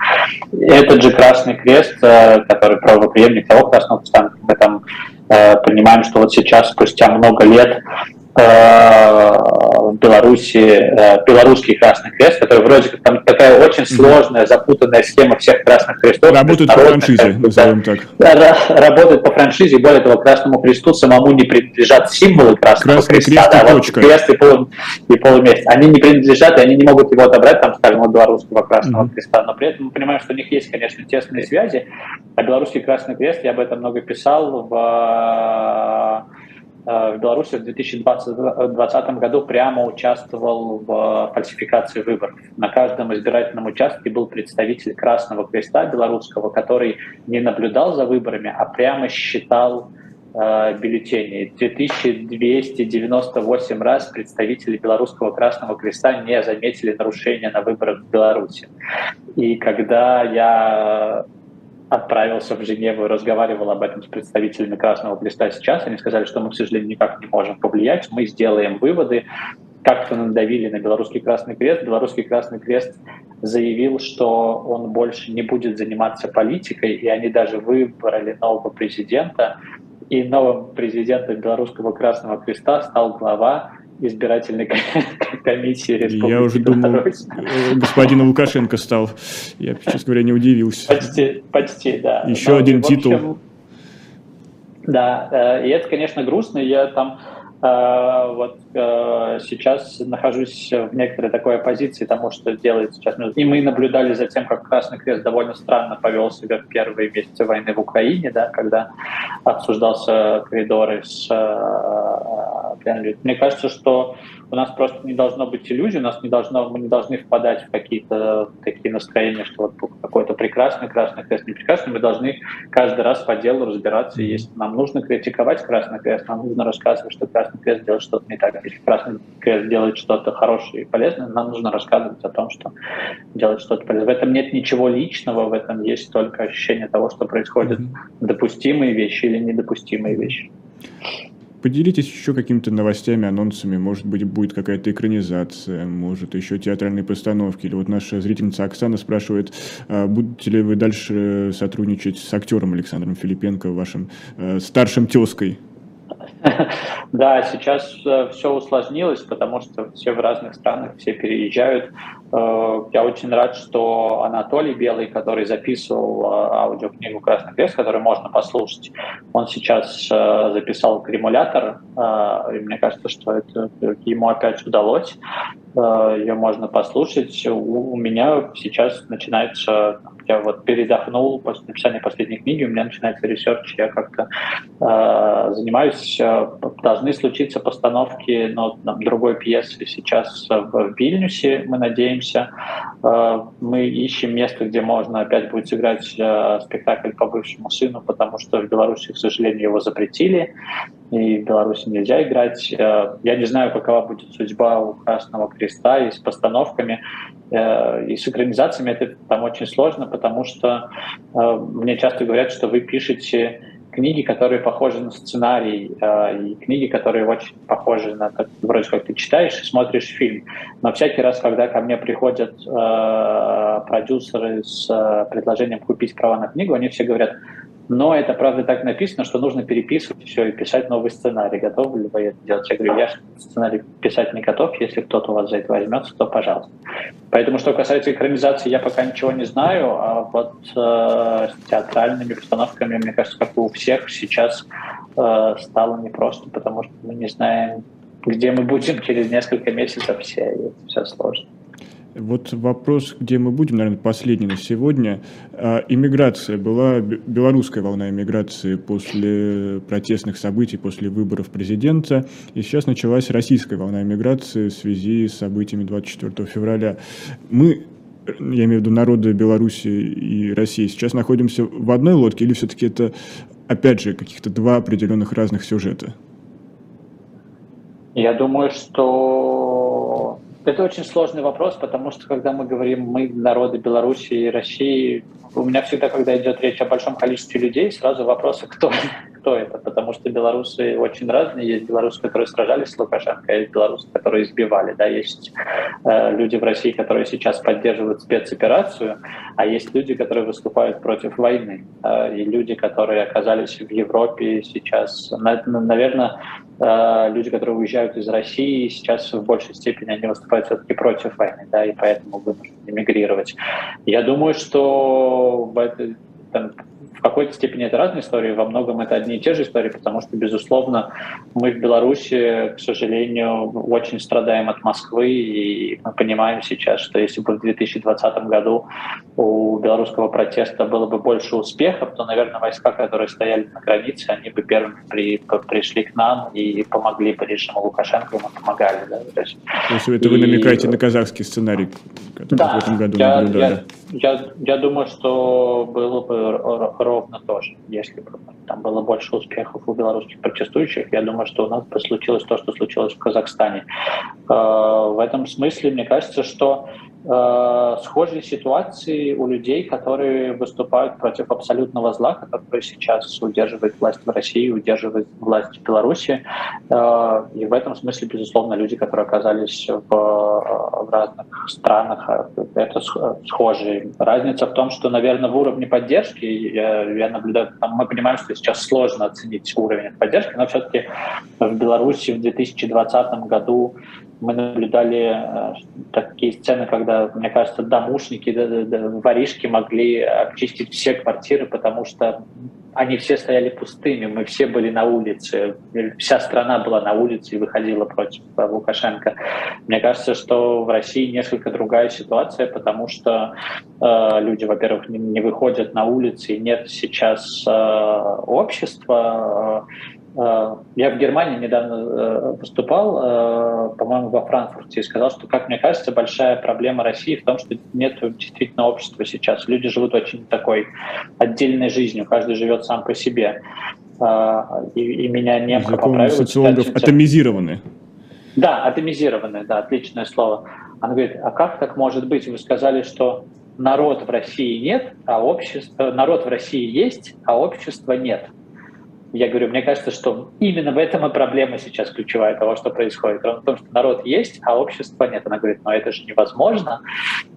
Этот же Красный Крест, э, который правоприемник того Красного Креста, там понимаем, что вот сейчас, спустя много лет, Э, в Беларуси э, белорусский Красный Крест, который вроде как там такая очень сложная, запутанная схема всех Красных Крестов. Работает по франшизе, назовем так. Да, работает по франшизе, более того, Красному Кресту самому не принадлежат символы Красного Красный Креста. Крест да, и вот крест и, пол, и полумесяц. Они не принадлежат, и они не могут его отобрать, там, скажем, от белорусского Красного mm-hmm. Креста. Но при этом мы понимаем, что у них есть, конечно, тесные связи. А белорусский Красный Крест, я об этом много писал в Э, в Беларуси в 2020 году прямо участвовал в фальсификации выборов. На каждом избирательном участке был представитель Красного Креста белорусского, который не наблюдал за выборами, а прямо считал э, бюллетеней. 2298 раз представители Белорусского Красного Креста не заметили нарушения на выборах в Беларуси. И когда я отправился в Женеву и разговаривал об этом с представителями Красного Креста сейчас. Они сказали, что мы, к сожалению, никак не можем повлиять. Мы сделаем выводы. Как-то надавили на Белорусский Красный Крест. Белорусский Красный Крест заявил, что он больше не будет заниматься политикой, и они даже выбрали нового президента. И новым президентом Белорусского Красного Креста стал глава избирательной комиссии Республики Я уже думал, э, господин Лукашенко стал. Я, честно говоря, не удивился. Почти, почти, да. Еще Но, один титул. Общем, да, э, и это, конечно, грустно. Я там э, вот сейчас нахожусь в некоторой такой оппозиции тому, что делает сейчас. И мы наблюдали за тем, как Красный Крест довольно странно повел себя в первые месяцы войны в Украине, да, когда обсуждался коридоры с мне кажется, что у нас просто не должно быть иллюзий, у нас не должно, мы не должны впадать в какие-то такие настроения, что вот какой-то прекрасный красный крест не прекрасный. Мы должны каждый раз по делу разбираться. Если нам нужно критиковать красный крест, нам нужно рассказывать, что красный крест делает что-то не так. Если красный делает что-то хорошее и полезное, нам нужно рассказывать о том, что делает что-то полезное. В этом нет ничего личного, в этом есть только ощущение того, что происходят допустимые вещи или недопустимые вещи. Поделитесь еще какими-то новостями, анонсами. Может быть, будет какая-то экранизация, может, еще театральные постановки. Или вот наша зрительница Оксана спрашивает, а будете ли вы дальше сотрудничать с актером Александром Филипенко, вашим э, старшим тезкой? Да, сейчас э, все усложнилось, потому что все в разных странах, все переезжают. Э, я очень рад, что Анатолий Белый, который записывал э, аудиокнигу «Красный крест», которую можно послушать, он сейчас записал «Кремулятор», и мне кажется, что это ему опять удалось. Ее можно послушать. У меня сейчас начинается я вот передохнул после написания последней книги, у меня начинается research, я как-то э, занимаюсь, э, должны случиться постановки ну, там, другой пьесы сейчас в Вильнюсе, мы надеемся. Э, мы ищем место, где можно опять будет сыграть э, спектакль по бывшему сыну, потому что в Беларуси, к сожалению, его запретили. И в Беларуси нельзя играть. Э, я не знаю, какова будет судьба у Красного Креста и с постановками, э, и с экранизациями это там очень сложно, потому что мне часто говорят, что вы пишете книги, которые похожи на сценарий, и книги, которые очень похожи на вроде как ты читаешь и смотришь фильм. Но всякий раз, когда ко мне приходят продюсеры с предложением купить права на книгу, они все говорят, но это, правда, так написано, что нужно переписывать все и писать новый сценарий. Готовы ли вы это делать? Я говорю, я сценарий писать не готов. Если кто-то у вас за это возьмется, то пожалуйста. Поэтому, что касается экранизации, я пока ничего не знаю. А вот э, с театральными постановками, мне кажется, как у всех, сейчас э, стало непросто, потому что мы не знаем, где мы будем через несколько месяцев все, и это все сложно. Вот вопрос, где мы будем, наверное, последний на сегодня. А, иммиграция. Была белорусская волна иммиграции после протестных событий, после выборов президента. И сейчас началась российская волна иммиграции в связи с событиями 24 февраля. Мы я имею в виду народы Беларуси и России, сейчас находимся в одной лодке или все-таки это, опять же, каких-то два определенных разных сюжета? Я думаю, что это очень сложный вопрос, потому что когда мы говорим «мы, народы Беларуси и России», у меня всегда, когда идет речь о большом количестве людей, сразу вопрос, а кто, кто это, потому что белорусы очень разные. Есть белорусы, которые сражались с Лукашенко, есть белорусы, которые избивали. Да? Есть э, люди в России, которые сейчас поддерживают спецоперацию, а есть люди, которые выступают против войны. Э, и люди, которые оказались в Европе сейчас, на, наверное, э, люди, которые уезжают из России, сейчас в большей степени они выступают все-таки против войны, да, и поэтому вынуждены эмигрировать. Я думаю, что там, в какой-то степени это разные истории, во многом это одни и те же истории, потому что, безусловно, мы в Беларуси, к сожалению, очень страдаем от Москвы, и мы понимаем сейчас, что если бы в 2020 году у белорусского протеста было бы больше успехов, то, наверное, войска, которые стояли на границе, они бы первыми при, пришли к нам и помогли бы режиму Лукашенко, мы помогали. Да? То есть, есть это и... вы намекаете на казахский сценарий, который да, в этом году я, наблюдали? Я, я, я думаю, что было бы ровно тоже. Если бы там было больше успехов у белорусских протестующих, я думаю, что у нас бы случилось то, что случилось в Казахстане. Э, в этом смысле мне кажется, что э, схожие ситуации у людей, которые выступают против абсолютного зла, который сейчас удерживает власть в России, удерживает власть в Беларуси. Э, и в этом смысле, безусловно, люди, которые оказались в, в разных странах, это схожие. Разница в том, что, наверное, в уровне поддержки, я, я наблюдаю, мы понимаем, что сейчас сложно оценить уровень поддержки, но все-таки в Беларуси в 2020 году мы наблюдали э, такие сцены, когда, мне кажется, домушники, воришки могли обчистить все квартиры, потому что они все стояли пустыми, мы все были на улице, вся страна была на улице и выходила против Лукашенко. Мне кажется, что в России несколько другая ситуация, потому что э, люди, во-первых, не, не выходят на улицы, нет сейчас э, общества, Э, я в Германии недавно э, выступал, э, по-моему, во Франкфурте, и сказал, что, как мне кажется, большая проблема России в том, что нет действительно общества сейчас. Люди живут очень такой отдельной жизнью, каждый живет сам по себе. И, и меня немка Языком поправила. социологов кстати, атомизированы. Да, атомизированы, да, отличное слово. Она говорит, а как так может быть? Вы сказали, что народ в России нет, а общество, народ в России есть, а общества нет. Я говорю, мне кажется, что именно в этом и проблема сейчас ключевая того, что происходит. В том, что народ есть, а общества нет. Она говорит, но это же невозможно.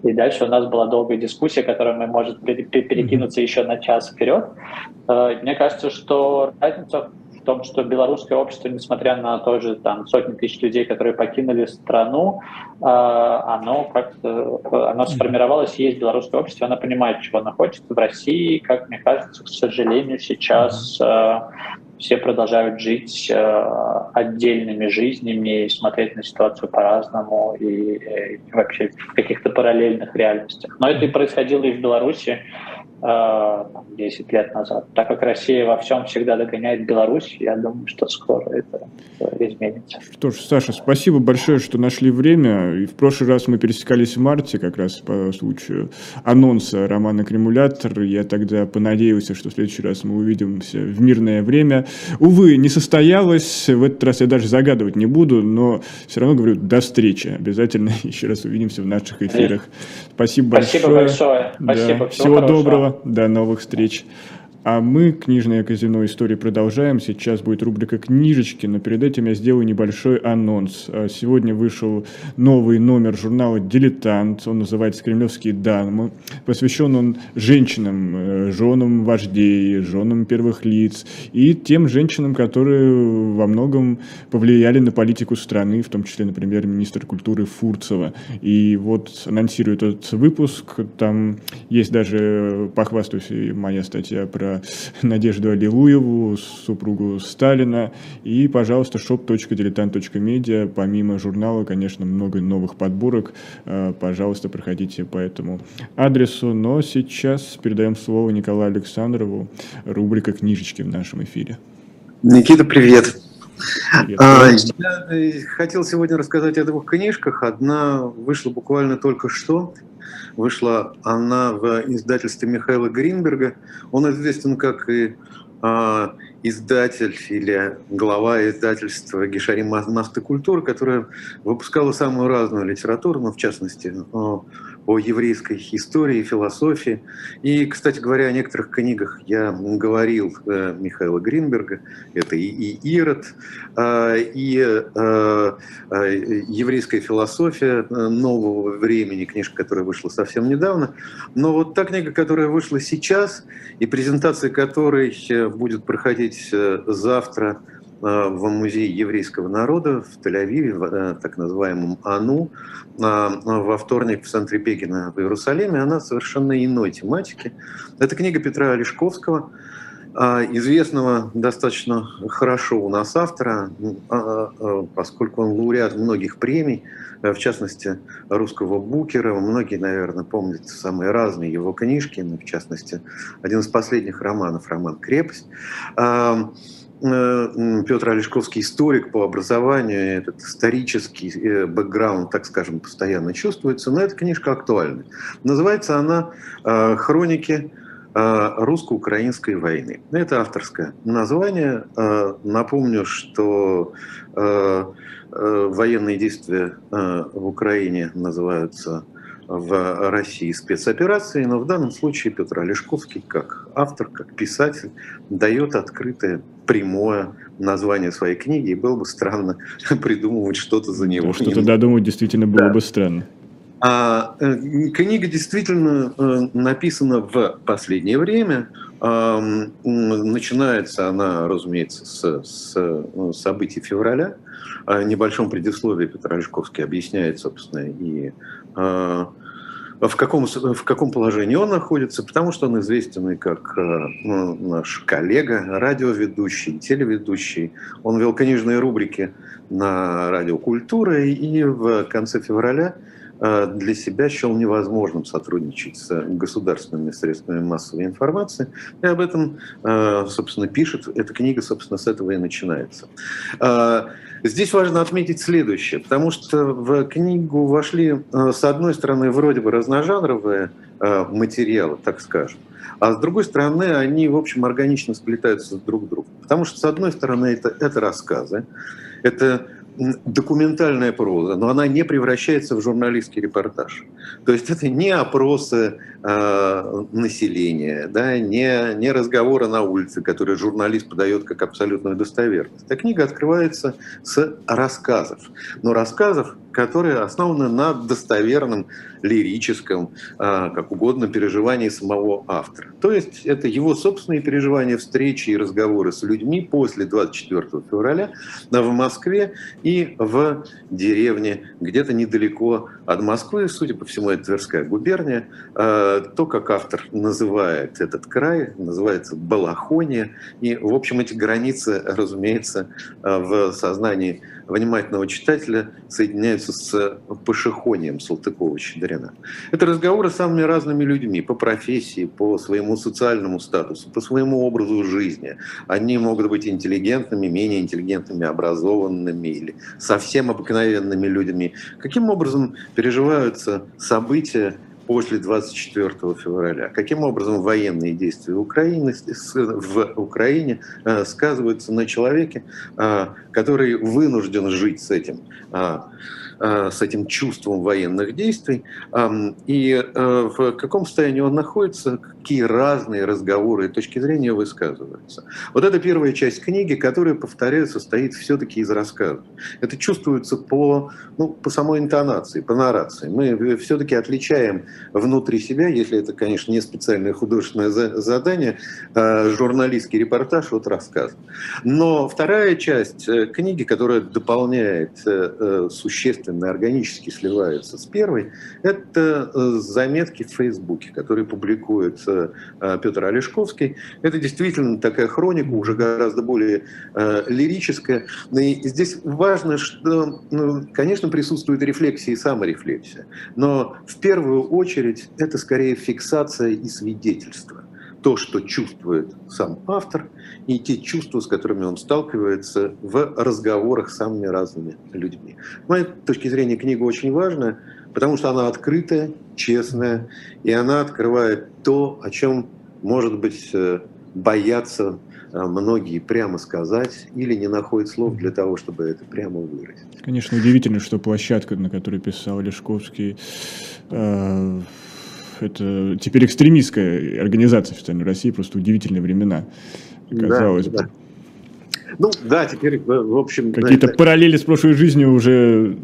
И дальше у нас была долгая дискуссия, которая мы может перекинуться еще на час вперед. Э, мне кажется, что разница в том, что белорусское общество, несмотря на тоже там сотни тысяч людей, которые покинули страну, э, оно как-то оно сформировалось, есть белорусское общество, оно понимает, чего оно хочет. В России, как мне кажется, к сожалению, сейчас э, все продолжают жить э, отдельными жизнями и смотреть на ситуацию по-разному и, и вообще в каких-то параллельных реальностях. Но это и происходило и в Беларуси. 10 лет назад. Так как Россия во всем всегда догоняет Беларусь, я думаю, что скоро это изменится. Что ж, Саша, спасибо большое, что нашли время. И в прошлый раз мы пересекались в марте, как раз по случаю анонса романа «Кремулятор». Я тогда понадеялся, что в следующий раз мы увидимся в мирное время. Увы, не состоялось. В этот раз я даже загадывать не буду, но все равно говорю, до встречи. Обязательно еще раз увидимся в наших эфирах. Спасибо большое. Спасибо большое. Спасибо. Да. Всего, Всего доброго. До новых встреч. А мы, книжное казино истории, продолжаем. Сейчас будет рубрика «Книжечки», но перед этим я сделаю небольшой анонс. А сегодня вышел новый номер журнала «Дилетант». Он называется «Кремлевские дамы». Посвящен он женщинам, э, женам вождей, женам первых лиц и тем женщинам, которые во многом повлияли на политику страны, в том числе, например, министр культуры Фурцева. И вот анонсирую этот выпуск. Там есть даже, похвастаюсь, моя статья про Надежду Аллилуеву, супругу Сталина. И, пожалуйста, shop.diletant.media. Помимо журнала, конечно, много новых подборок. Э, пожалуйста, проходите по этому адресу. Но сейчас передаем слово Николаю Александрову. Рубрика «Книжечки» в нашем эфире. Никита, привет. Привет. А, я э, хотел сегодня рассказать о двух книжках. Одна вышла буквально только что. Вышла она в издательстве Михаила Гринберга. Он известен как и а, издатель или глава издательства Гишари Масты культуры, которая выпускала самую разную литературу, но в частности о еврейской истории, философии. И, кстати говоря, о некоторых книгах я говорил э, Михаила Гринберга. Это и, и Ирод, э, и э, еврейская философия нового времени, книжка, которая вышла совсем недавно. Но вот та книга, которая вышла сейчас, и презентация которой будет проходить завтра в Музее еврейского народа в Тель-Авиве, э, так называемом АНУ, во вторник в центре Пекина в Иерусалиме, она совершенно иной тематики. Это книга Петра Олешковского, а, известного достаточно хорошо у нас автора, а, а, поскольку он лауреат многих премий, в частности, русского букера. Многие, наверное, помнят самые разные его книжки, в частности, один из последних романов, роман «Крепость». Э, Петр Олешковский историк по образованию, этот исторический э, бэкграунд, так скажем, постоянно чувствуется, но эта книжка актуальна. Называется она э, «Хроники русско-украинской войны». Это авторское название. Напомню, что военные действия в Украине называются в России спецоперации, но в данном случае Петр Олешковский, как автор, как писатель, дает открытое, прямое название своей книги, и было бы странно придумывать что-то за него. Что-то додумать действительно было да. бы странно. А, э, книга действительно э, написана в последнее время. Начинается она, разумеется, с, с э, событий февраля. В небольшом предисловии Петр Олешковский объясняет, собственно, и в каком, в каком положении он находится, потому что он известен и как э, ну, наш коллега, радиоведущий, телеведущий. Он вел книжные рубрики на радио «Культура», и в конце февраля Э, для себя счел невозможным сотрудничать с государственными средствами массовой информации. И об этом, э, собственно, пишет. Эта книга, собственно, с этого и начинается. Э, здесь важно отметить следующее, потому что в книгу вошли, с одной стороны, вроде бы разножанровые материалы, так скажем, а с другой стороны, они, в общем, органично сплетаются друг с другом. Потому что, с одной стороны, это, это рассказы, это документальная проза, но она не превращается в журналистский репортаж. То есть это не опросы э, населения, да, не, не разговоры на улице, которые журналист подает как абсолютную достоверность. Эта книга открывается с рассказов. Но рассказов, которые основаны на достоверном лирическом, а, как угодно, переживании самого автора. То есть это его собственные переживания, встречи и разговоры с людьми после 24 февраля в Москве и в деревне где-то недалеко от Москвы, судя по всему, это Тверская губерния. А, то, как автор называет этот край, называется Балахония. И, в общем, эти границы, разумеется, в сознании внимательного читателя соединяются с Пашихонием Салтыкова-Щедрина. Это разговоры с самыми разными людьми по профессии, по своему социальному статусу, по своему образу жизни. Они могут быть интеллигентными, менее интеллигентными, образованными или совсем обыкновенными людьми. Каким образом переживаются события, после 24 февраля. Каким образом военные действия Украины, в Украине э, сказываются на человеке, э, который вынужден жить с этим э, с этим чувством военных действий, и в каком состоянии он находится, какие разные разговоры и точки зрения высказываются. Вот это первая часть книги, которая, повторяю, состоит все-таки из рассказов. Это чувствуется по, ну, по самой интонации, по нарации. Мы все-таки отличаем внутри себя, если это, конечно, не специальное художественное задание, э, журналистский репортаж от рассказа. Но вторая часть книги, которая дополняет существенно естественно, органически сливается с первой, это э, заметки в Фейсбуке, которые публикует э, Петр Олешковский. Это действительно такая хроника, уже гораздо более э, лирическая. И здесь важно, что, ну, конечно, присутствует рефлексия и саморефлексия, но в первую очередь это скорее фиксация и свидетельство то, что чувствует сам автор, и те чувства, с которыми он сталкивается в разговорах с самыми разными людьми. С моей точки зрения, книга очень важная, потому что она открытая, честная, и она открывает то, о чем, может быть, э, боятся э, многие прямо сказать или не находят слов для того, чтобы это прямо выразить. Конечно, удивительно, что площадка, на которой писал Лешковский, э, это теперь экстремистская организация в России, просто удивительные времена, казалось да, бы. Да. Ну да, теперь, в общем... Какие-то это... параллели с прошлой жизнью уже...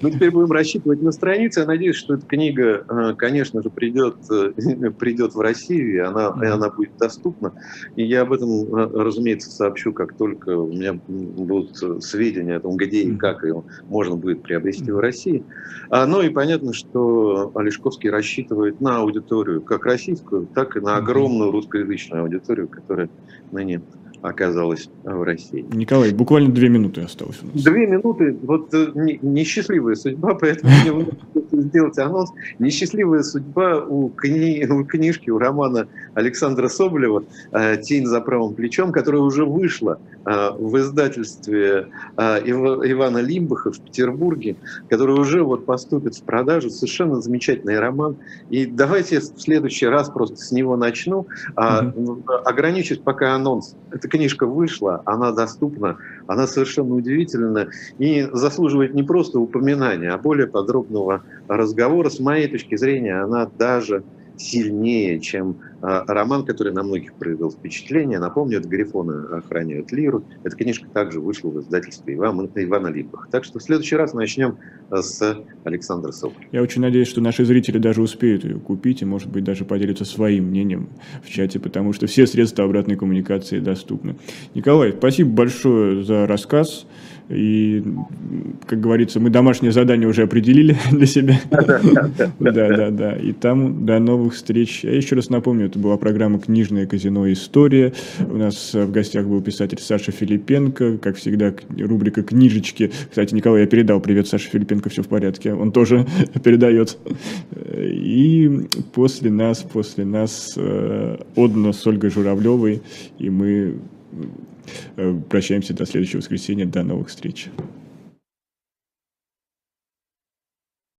Мы теперь будем рассчитывать на страницы. Я надеюсь, что эта книга, э, конечно же, придет, э, придет в Россию, и она, и она будет доступна. И я об этом, э, разумеется, сообщу, как только у меня будут сведения о том, где и как ее можно будет приобрести в России. А, ну и понятно, что Олешковский рассчитывает на аудиторию, как российскую, так и на огромную русскоязычную аудиторию, которая ныне оказалась в России. Николай, буквально две минуты осталось у нас. Две минуты, вот э, несчастливая судьба, поэтому мне сделать анонс. Несчастливая судьба у, кни, у книжки, у романа Александра Соболева э, «Тень за правым плечом», которая уже вышла э, в издательстве Ивана Лимбаха в Петербурге, который уже вот поступит в продажу. Совершенно замечательный роман. И давайте в следующий раз просто с него начну. Угу. Ограничусь пока анонс. Это книжка вышла, она доступна, она совершенно удивительна и заслуживает не просто упоминания, а более подробного разговора. С моей точки зрения, она даже сильнее, чем а, роман, который на многих произвел впечатление. Напомню, это «Грифоны охраняют лиру». Эта книжка также вышла в издательстве Ивана, Ивана Липах. Так что в следующий раз начнем а, с Александра Соболя. Я очень надеюсь, что наши зрители даже успеют ее купить и, может быть, даже поделятся своим мнением в чате, потому что все средства обратной коммуникации доступны. Николай, спасибо большое за рассказ. И, как говорится, мы домашнее задание уже определили для себя. Да, да, да. И там до новых встреч. Я еще раз напомню, это была программа «Книжное казино. История». У нас в гостях был писатель Саша Филипенко. Как всегда, рубрика «Книжечки». Кстати, Николай, я передал привет Саше Филипенко, все в порядке. Он тоже передает. И после нас, после нас э, Одна с Ольгой Журавлевой. И мы Э, прощаемся до следующего воскресенья. До новых встреч.